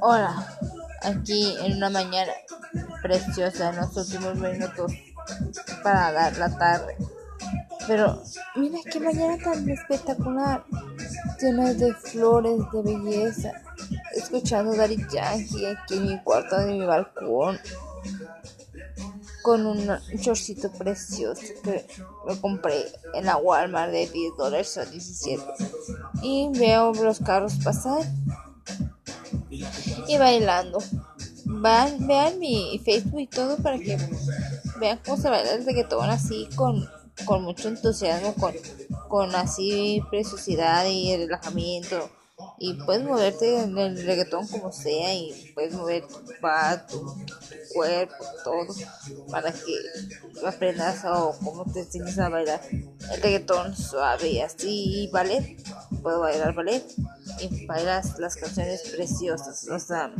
Hola, aquí en una mañana preciosa en los últimos minutos para dar la tarde. Pero mira qué mañana tan espectacular, llena de flores, de belleza. Escuchando Daddy Yankee aquí en mi cuarto de mi balcón con un chorcito precioso que me compré en la Walmart de 10 dólares a 17 y veo los carros pasar y bailando. Vean, vean mi Facebook y todo para que vean cómo se baila el reggaetón así con, con mucho entusiasmo con, con así preciosidad y relajamiento. Y puedes moverte en el reggaetón como sea y puedes mover tu, tu cuerpo, todo, para que aprendas o cómo te enseñas a bailar el reggaetón suave y así, y ballet, puedo bailar ballet y bailas las canciones preciosas, los amo.